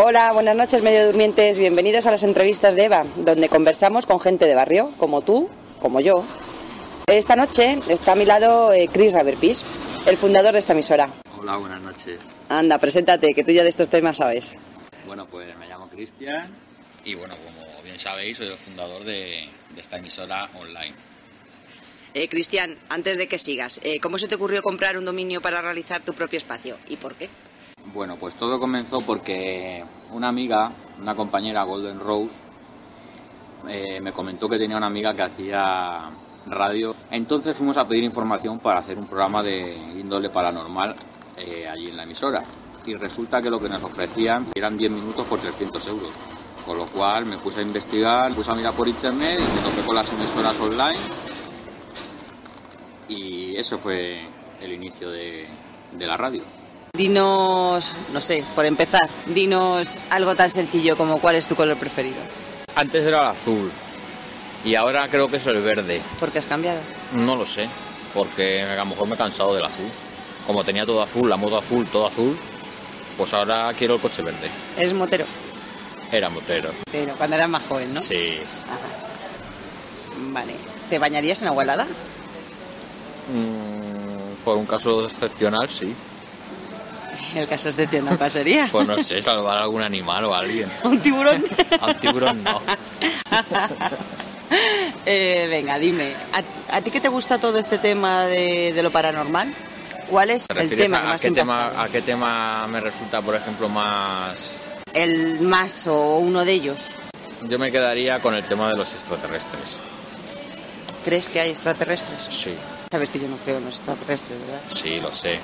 Hola, buenas noches, medio durmientes. Bienvenidos a las entrevistas de Eva, donde conversamos con gente de barrio, como tú, como yo. Esta noche está a mi lado eh, Chris Raverpis, el fundador de esta emisora. Hola, buenas noches. Anda, preséntate, que tú ya de estos temas sabes. Bueno, pues me llamo Cristian y bueno, como bien sabéis, soy el fundador de, de esta emisora online. Eh, Cristian, antes de que sigas, eh, ¿cómo se te ocurrió comprar un dominio para realizar tu propio espacio y por qué? Bueno, pues todo comenzó porque una amiga, una compañera Golden Rose, eh, me comentó que tenía una amiga que hacía radio. Entonces fuimos a pedir información para hacer un programa de índole paranormal eh, allí en la emisora. Y resulta que lo que nos ofrecían eran 10 minutos por 300 euros. Con lo cual me puse a investigar, me puse a mirar por internet y me topé con las emisoras online. Y eso fue el inicio de la radio. Dinos, no sé, por empezar, dinos algo tan sencillo como cuál es tu color preferido. Antes era el azul y ahora creo que es el verde. ¿Por qué has cambiado? No lo sé, porque a lo mejor me he cansado del azul. Como tenía todo azul, la moto azul, todo azul, pues ahora quiero el coche verde. ¿Eres motero? Era motero. Pero cuando eras más joven, ¿no? Sí. Ajá. Vale. ¿Te bañarías en agua helada? Mm, por un caso excepcional, sí. El caso es de que no pasaría. Pues no sé, salvar a algún animal o a alguien. ¿Un tiburón? A un tiburón no. Eh, venga, dime, ¿a, a ti qué te gusta todo este tema de, de lo paranormal? ¿Cuál es ¿Te el tema a, más qué te tema, a qué tema me resulta, por ejemplo, más... El más o uno de ellos. Yo me quedaría con el tema de los extraterrestres. ¿Crees que hay extraterrestres? Sí, Sabes que yo no creo en los extraterrestres, ¿verdad? sí, lo sé,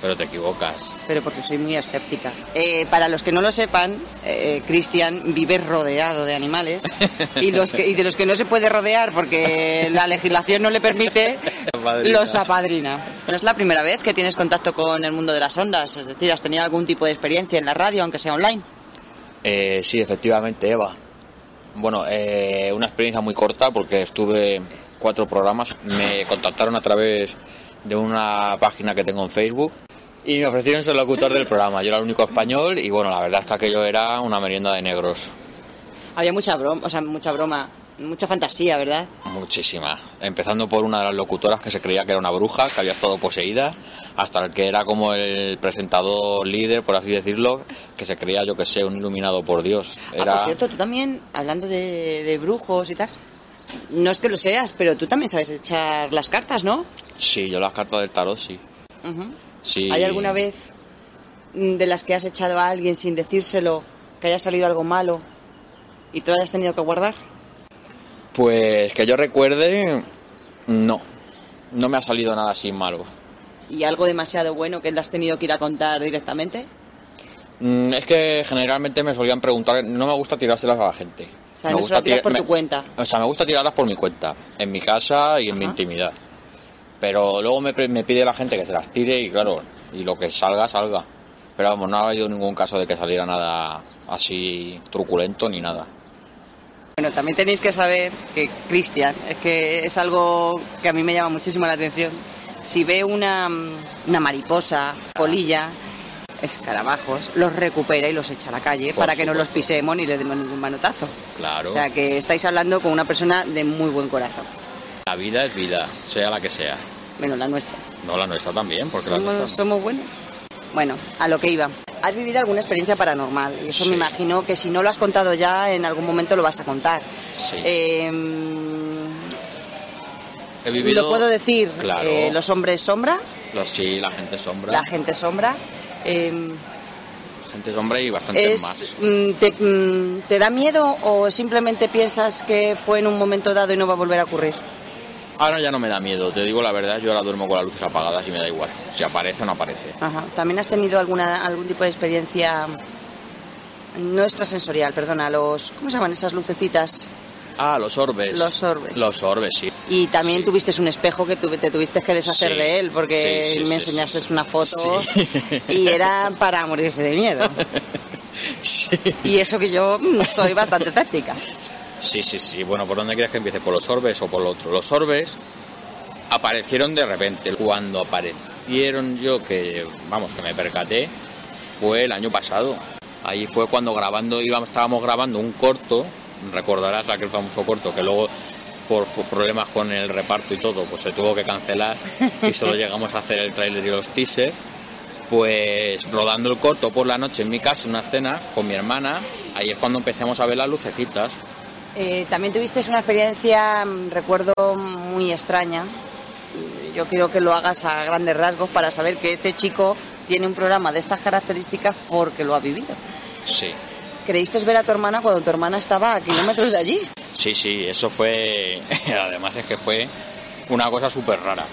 pero te equivocas. Pero porque soy muy escéptica. Eh, para los que no lo sepan, eh, Cristian vive rodeado de animales y, los que, y de los que no se puede rodear porque la legislación no le permite, Apadrina. los apadrina. ¿No es la primera vez que tienes contacto con el mundo de las ondas? Es decir, ¿has tenido algún tipo de experiencia en la radio, aunque sea online? Eh, sí, efectivamente, Eva. Bueno, eh, una experiencia muy corta porque estuve cuatro programas. Me contactaron a través de una página que tengo en Facebook y me ofrecieron ser locutor del programa. Yo era el único español y bueno, la verdad es que aquello era una merienda de negros. Había mucha broma, o sea, mucha broma, mucha fantasía, ¿verdad? Muchísima. Empezando por una de las locutoras que se creía que era una bruja, que había estado poseída, hasta el que era como el presentador líder, por así decirlo, que se creía, yo que sé, un iluminado por Dios. Ah, por Era... cierto, tú también, hablando de, de brujos y tal, no es que lo seas, pero tú también sabes echar las cartas, ¿no? Sí, yo las cartas del tarot sí. Sí. ¿Hay alguna vez mm, de las que has echado a alguien sin decírselo que haya salido algo malo y tú lo hayas tenido que guardar? Pues que yo recuerde, no. No me ha salido nada así malo. ¿Y algo demasiado bueno que le has tenido que ir a contar directamente? Mm, Es que generalmente me solían preguntar, no me gusta tirárselas a la gente. Sea, me no se lo tiras tira- por me- tu cuenta. O sea, me gusta tirarlas por mi cuenta, en mi casa y en mi intimidad. Pero luego me, me pide la gente que se las tire y claro, y lo que salga, salga. Pero vamos, no ha habido ningún caso de que saliera nada así truculento ni nada. Bueno, también tenéis que saber que Cristian, es que es algo que a mí me llama muchísimo la atención. Si ve una, mm, una mariposa, polilla, escarabajos, los recupera y los echa a la calle Por para que no los pisemos ni les demos ningún manotazo. Claro, O sea que estáis hablando con una persona de muy buen corazón. la vida es vida, sea la que sea. Menos la nuestra. No la nuestra también, porque la Somos, nuestra... somos buenos. Bueno, a lo que iba. Has vivido alguna experiencia paranormal y eso Sí. me imagino que si no lo has contado ya, en algún momento lo vas a contar. Sí. Eh, He vivido... Lo puedo decir, Claro. eh, los hombres sombra, Los, sí, la gente sombra. la gente sombra. Eh, gente sombra y bastante es, más. mm, te, mm, ¿Te da miedo o simplemente piensas que fue en un momento dado y no va a volver a ocurrir? Ahora ya no me da miedo, te digo la verdad, yo ahora duermo con las luces apagadas y me da igual. Si aparece o no aparece. Ajá. ¿También has tenido alguna, algún tipo de experiencia no extrasensorial, perdona, los ¿cómo se llaman esas lucecitas? Ah, los orbes. Los orbes. Los orbes, sí. Y también Sí. tuviste un espejo que tuve- te tuviste que deshacer Sí. de él porque Sí, me enseñaste una foto y era para morirse de miedo. Sí. Y eso que yo soy bastante escéptica. Sí, sí, sí. Bueno, ¿por dónde quieres que empiece? ¿Por los orbes o por lo otro? Los orbes aparecieron de repente. Cuando aparecieron yo, que vamos, que me percaté, fue el año pasado. Allí fue cuando grabando, íbamos, estábamos grabando un corto, recordarás aquel famoso corto que luego por problemas con el reparto y todo, pues se tuvo que cancelar y solo llegamos a hacer el tráiler y los teasers. Pues rodando el corto por la noche en mi casa, en una cena con mi hermana, ahí es cuando empezamos a ver las lucecitas. Eh, también tuviste una experiencia, mm, recuerdo, muy extraña. Yo quiero que lo hagas a grandes rasgos para saber que este chico tiene un programa de estas características porque lo ha vivido. Sí. ¿Creíste ver a tu hermana cuando tu hermana estaba a kilómetros de allí? Sí, sí, eso fue. Además es que fue una cosa súper rara.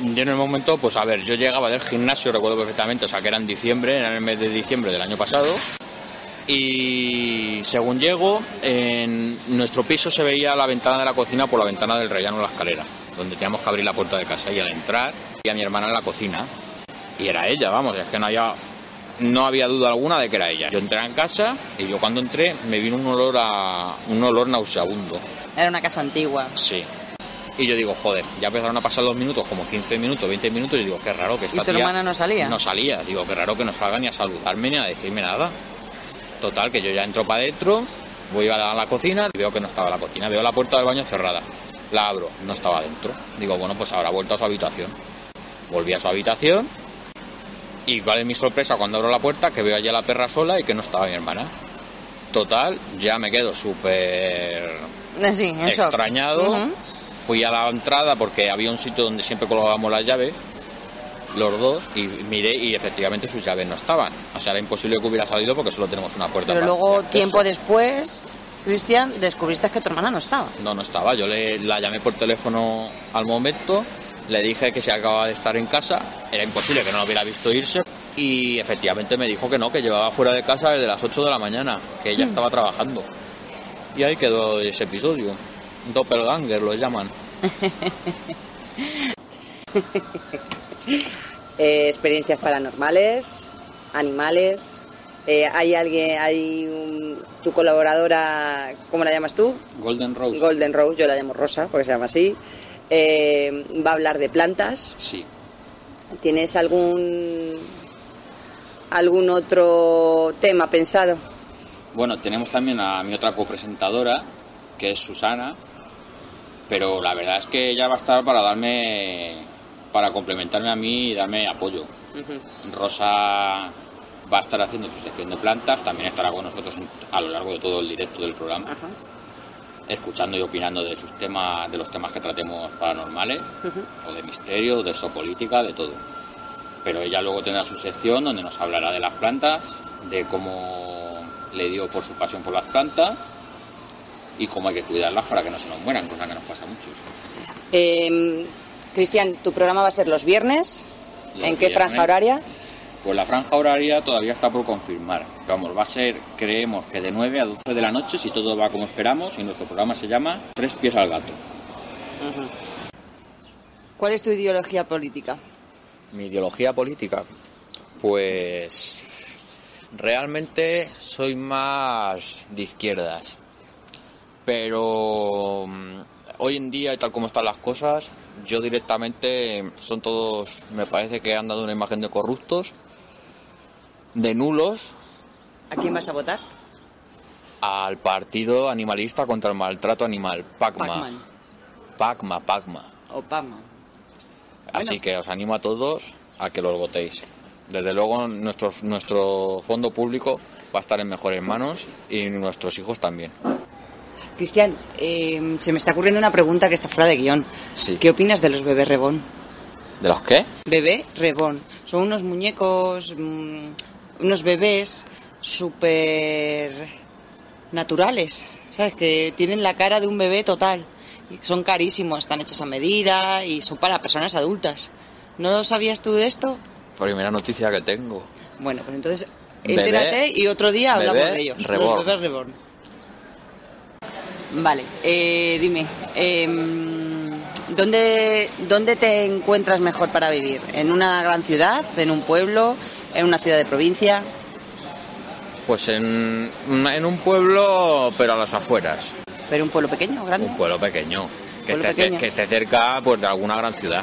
Yo en el momento, pues a ver, yo llegaba del gimnasio, recuerdo perfectamente, o sea que era en diciembre, era en el mes de diciembre del año pasado. Y según llego, en nuestro piso se veía la ventana de la cocina por la ventana del rellano de la escalera, donde teníamos que abrir la puerta de casa. Y al entrar, vi a mi hermana en la cocina. Y era ella, vamos, es que no había no había duda alguna de que era ella. Yo entré en casa y yo cuando entré me vino un olor a un olor nauseabundo. Era una casa antigua. Sí. Y yo digo, joder, ya empezaron a pasar los minutos, como 15 minutos, 20 minutos, y digo, qué raro que esta ¿Y tu hermana no salía? No salía. Digo, qué raro que no salga ni a saludarme ni a decirme nada. Total, que yo ya entro para adentro, voy a la, cocina veo que no estaba la cocina. Veo la puerta del baño cerrada. La abro, no estaba dentro. Digo, bueno, pues habrá vuelto a su habitación. Volví a su habitación y cuál es mi sorpresa cuando abro la puerta, que veo allá la perra sola y que no estaba mi hermana. Total, ya me quedo súper sí, extrañado. Fui a la entrada porque había un sitio donde siempre colgábamos las llaves, los dos, y miré y efectivamente sus llaves no estaban. O sea, era imposible que hubiera salido porque solo tenemos una puerta. Pero luego, tiempo después, Cristian, descubriste que tu hermana no estaba. No, no estaba. Yo le, la llamé por teléfono al momento le dije que se acababa de estar en casa, era imposible que no lo hubiera visto irse y efectivamente me dijo que no, que llevaba fuera de casa desde las 8 de la mañana, que ella mm. estaba trabajando. Y ahí quedó ese episodio. Doppelganger lo llaman. Eh, experiencias paranormales, animales. Eh, hay alguien, hay tu colaboradora, ¿cómo la llamas tú? Golden Rose. Golden Rose, yo la llamo Rosa porque se llama así. Eh, va a hablar de plantas. Sí. ¿Tienes algún algún otro tema pensado? Bueno, tenemos también a mi otra copresentadora, que es Susana, pero la verdad es que ella va a estar para darme, para complementarme a mí y darme apoyo. Rosa va a estar haciendo su sección de plantas, también estará con nosotros a lo largo de todo el directo del programa escuchando y opinando de sus temas, de los temas que tratemos paranormales, o de misterio, de política de todo. Pero ella luego tendrá su sección donde nos hablará de las plantas, de cómo le dio por su pasión por las plantas y cómo hay que cuidarlas para que no se nos mueran, cosa que nos pasa mucho. Eh, Cristian, tu programa va a ser los viernes. ¿En qué franja horaria? Pues la franja horaria todavía está por confirmar. Vamos, va a ser, creemos que de 9 a 12 de la noche, si todo va como esperamos, y nuestro programa se llama Tres pies al gato. ¿Cuál es tu ideología política? Mi ideología política, pues realmente soy más de izquierdas. Pero mm, hoy en día, y tal como están las cosas, yo directamente son todos, me parece que han dado una imagen de corruptos de nulos. ¿A quién vas a votar? Al partido animalista contra el maltrato animal, PACMA. PACMA, PACMA. O PACMA. Así que os animo a todos a que los votéis. Desde luego nuestro, nuestro fondo público va a estar en mejores manos y nuestros hijos también. Cristian, eh, se me está ocurriendo una pregunta que está fuera de guion. ¿Qué opinas de los bebés rebón? ¿De los qué? Bebé rebón. Son unos muñecos mm, unos bebés súper naturales, ¿sabes? Que tienen la cara de un bebé total. Y son carísimos, están hechos a medida y son para personas adultas. ¿No sabías tú de esto? Primera noticia que tengo. Bueno, pues entonces entérate y otro día hablamos de ellos. Los bebés reborn. Vale, eh, dime, em, ¿dónde, ¿dónde te encuentras mejor para vivir? ¿En una gran ciudad? ¿En un pueblo? ¿En una ciudad de provincia? Pues en, en un pueblo, pero a las afueras. ¿Pero un pueblo pequeño o grande? Un pueblo pequeño. Que, esté, que esté cerca pues, de alguna gran ciudad.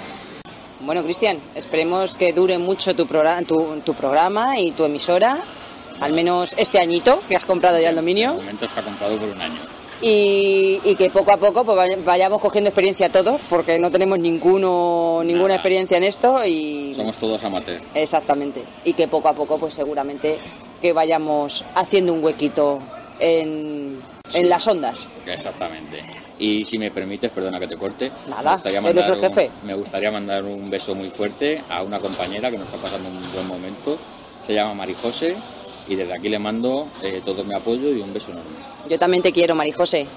Bueno, Cristian, esperemos que dure mucho tu, programa, tu, tu programa y tu emisora al menos este añito que has comprado ya el De dominio. momento está comprado por un año. Y, y que poco a poco pues, vay- vayamos cogiendo experiencia todos, porque no tenemos ninguno, ninguna Nada. experiencia en esto y Somos todos amateurs. exactamente y que poco a poco pues seguramente que vayamos haciendo un huequito en, Sí. en las ondas. Exactamente. Y si me permites, perdona que te corte. Nada, me gustaría eres mandar el jefe. Un, me gustaría mandar un beso muy fuerte a una compañera que nos está pasando un buen momento. Se llama Marijose y desde aquí le mando eh, todo mi apoyo y un beso enorme. Yo también te quiero, Marijose.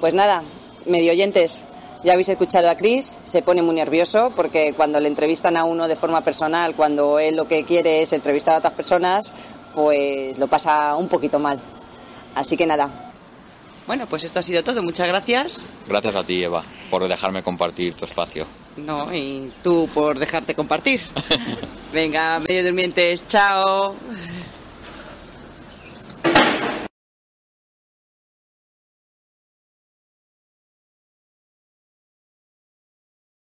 Pues nada, medio oyentes, ya habéis escuchado a Chris, se pone muy nervioso porque cuando le entrevistan a uno de forma personal, cuando él lo que quiere es entrevistar a otras personas, pues lo pasa un poquito mal. Así que nada. Bueno, pues esto ha sido todo. Muchas gracias. Gracias a ti, Eva, por dejarme compartir tu espacio. No, y tú por dejarte compartir. Venga, medio durmientes, chao.